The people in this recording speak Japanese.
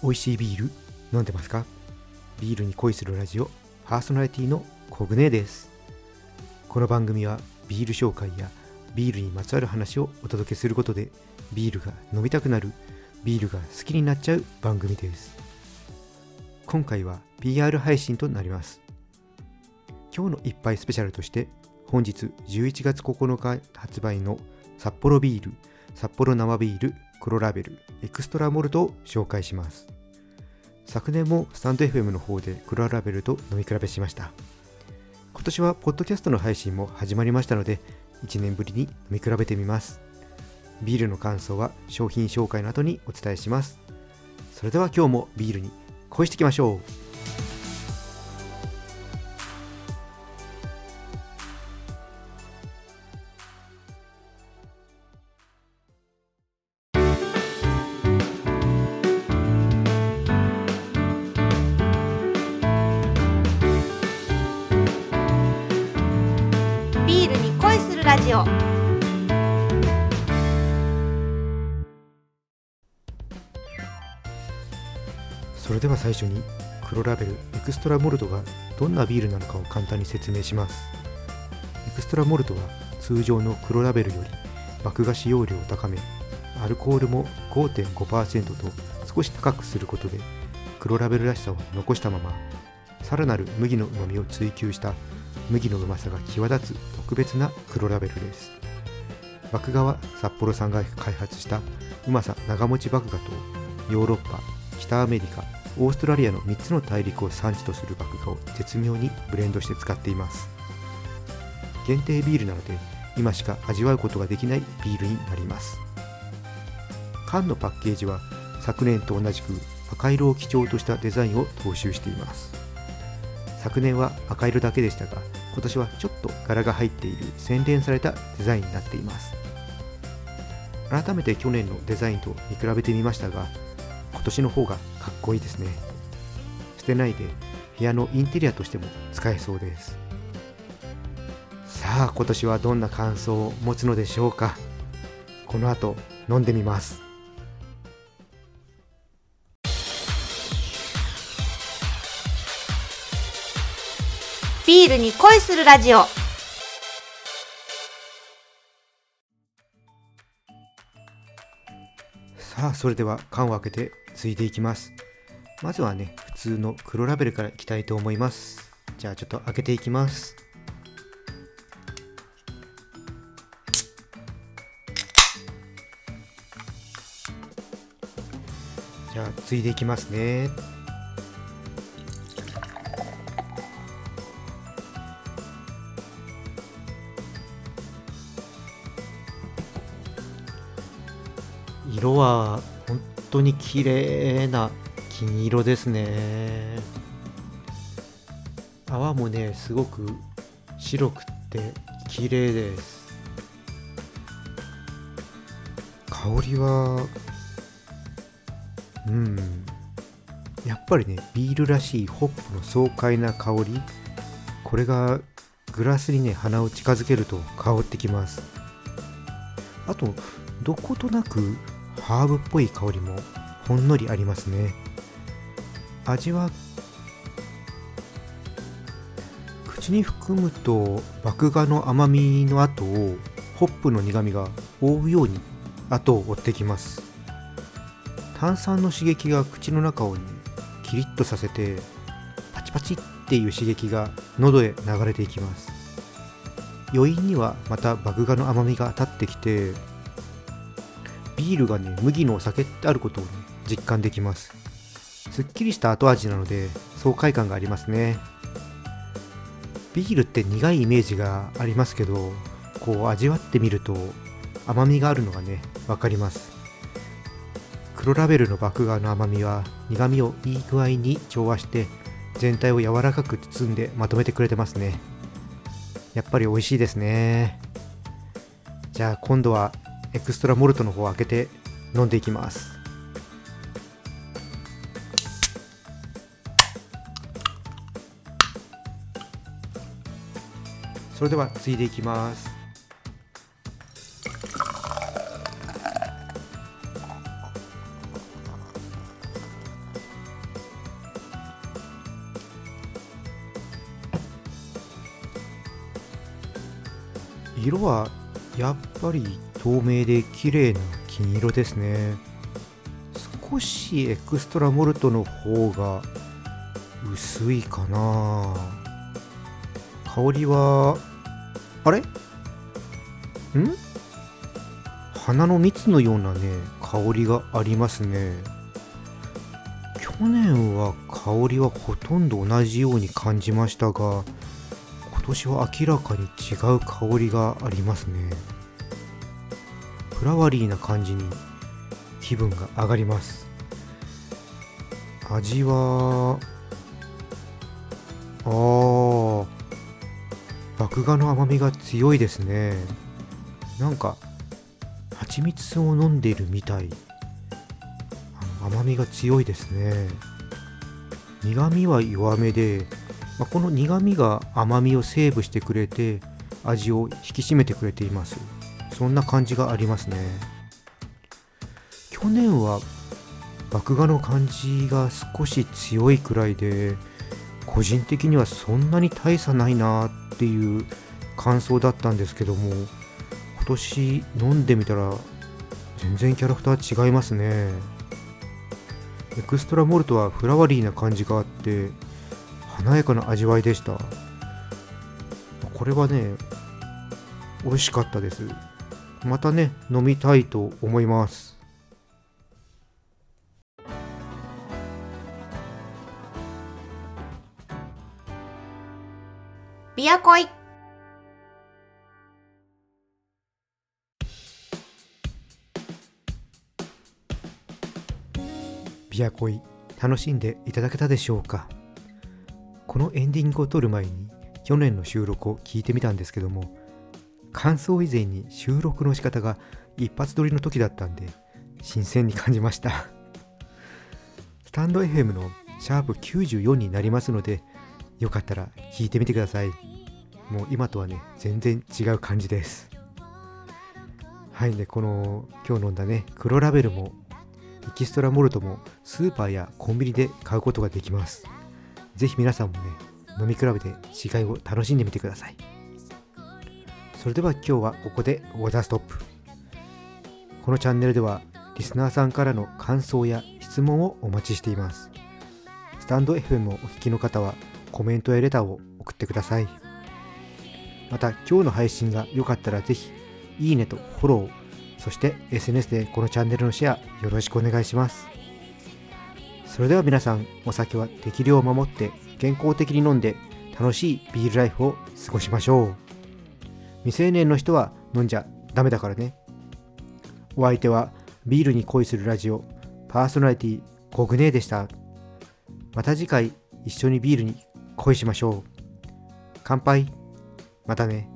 美味しいビール飲んでますか？ビールに恋するラジオパーソナリティのコグネです。この番組はビール紹介やビールにまつわる話をお届けすることでビールが飲みたくなるビールが好きになっちゃう番組です。今回は PR 配信となります。今日の一杯スペシャルとして本日11月9日発売の札幌ビール札幌生ビール黒ラベルエクストラモルトを紹介します。昨年もスタンド FM の方で黒ラベルと飲み比べしました。今年はポッドキャストの配信も始まりましたので1年ぶりに飲み比べてみます。ビールの感想は商品紹介の後にお伝えします。それでは今日もビールに恋していきましょう。するラジオそれでは最初に黒ラベルエクストラモルトがどんなビールなのかを簡単に説明します。エクストラモルトは通常の黒ラベルより麦芽使用量を高めアルコールも5.5%と少し高くすることで黒ラベルらしさを残したままさらなる麦の旨味を追求した麦のうまさが際立つ特別な黒ラベルです。麦芽は札幌さんが開発したうまさ長持ち麦芽とヨーロッパ北アメリカオーストラリアの3つの大陸を産地とする麦芽を絶妙にブレンドして使っています。限定ビールなので今しか味わうことができないビールになります。缶のパッケージは昨年と同じく赤色を基調としたデザインを踏襲しています。昨年は赤色だけでしたが今年はちょっと柄が入っている洗練されたデザインになっています。改めて去年のデザインと見比べてみましたが今年の方がかっこいいですね。捨てないで部屋のインテリアとしても使えそうです。さあ今年はどんな感想を持つのでしょうか。この後飲んでみます。ビールに恋するラジオ。さあそれでは缶を開けてついていきます。まずはね普通の黒ラベルからいきたいと思います。じゃあちょっと開けていきます。じゃあついでいきますね。色は本当に綺麗な金色ですね。泡もねすごく白くて綺麗です。香りはうん。やっぱりねビールらしいホップの爽快な香り。これがグラスにね鼻を近づけると香ってきます。あとどことなくハーブっぽい香りもほんのりありますね。味は口に含むと麦芽の甘みの後をホップの苦みが覆うように後を追ってきます。炭酸の刺激が口の中を、キリッとさせてパチパチっていう刺激が喉へ流れていきます。余韻にはまた麦芽の甘みが立ってきてビールがね麦のお酒ってあることを、ね、実感できます。すっきりした後味なので爽快感がありますね。ビールって苦いイメージがありますけどこう味わってみると甘みがあるのがね分かります。黒ラベルの麦芽の甘みは苦みをいい具合に調和して全体を柔らかく包んでまとめてくれてますね。やっぱり美味しいですね。じゃあ今度はエクストラモルトの方を開けて飲んでいきます。それではついでいきます。色はやっぱり透明で綺麗な金色ですね。少しエクストラモルトの方が薄いかな。香りはあれ？ん？花の蜜のようなね香りがありますね。去年は香りはほとんど同じように感じましたが今年は明らかに違う香りがありますね。フラワリーな感じに気分が上がります。味はあー麦芽の甘みが強いですね。なんか蜂蜜を飲んでいるみたい。甘みが強いですね。苦味は弱めで、まあ、この苦味が甘みをセーブしてくれて味を引き締めてくれています。そんな感じがありますね。去年は麦芽の感じが少し強いくらいで個人的にはそんなに大差ないなっていう感想だったんですけども今年飲んでみたら全然キャラクター違いますね。エクストラモルトはフラワリーな感じがあって華やかな味わいでした。これはね美味しかったです。またね飲みたいと思います。ビアコイ。ビアコイ楽しんでいただけたでしょうか？このエンディングを撮る前に去年の収録を聞いてみたんですけども感想以前に収録の仕方が一発撮りの時だったんで新鮮に感じました。スタンド FM のシャープ94になりますのでよかったら聞いてみてください。もう今とはね全然違う感じです。はいでこの今日飲んだね黒ラベルもエキストラモルトもスーパーやコンビニで買うことができます。ぜひ皆さんもね飲み比べて違いを楽しんでみてください。それでは今日はここでオーダーストップ。このチャンネルではリスナーさんからの感想や質問をお待ちしています。スタンド FM をお聞きの方はコメントやレターを送ってください。また今日の配信が良かったらぜひいいねとフォローそして SNS でこのチャンネルのシェアよろしくお願いします。それでは皆さんお酒は適量を守って健康的に飲んで楽しいビールライフを過ごしましょう。未成年の人は飲んじゃダメだからね。お相手はビールに恋するラジオパーソナリティコグネーでした。また次回一緒にビールに恋しましょう。乾杯。またね。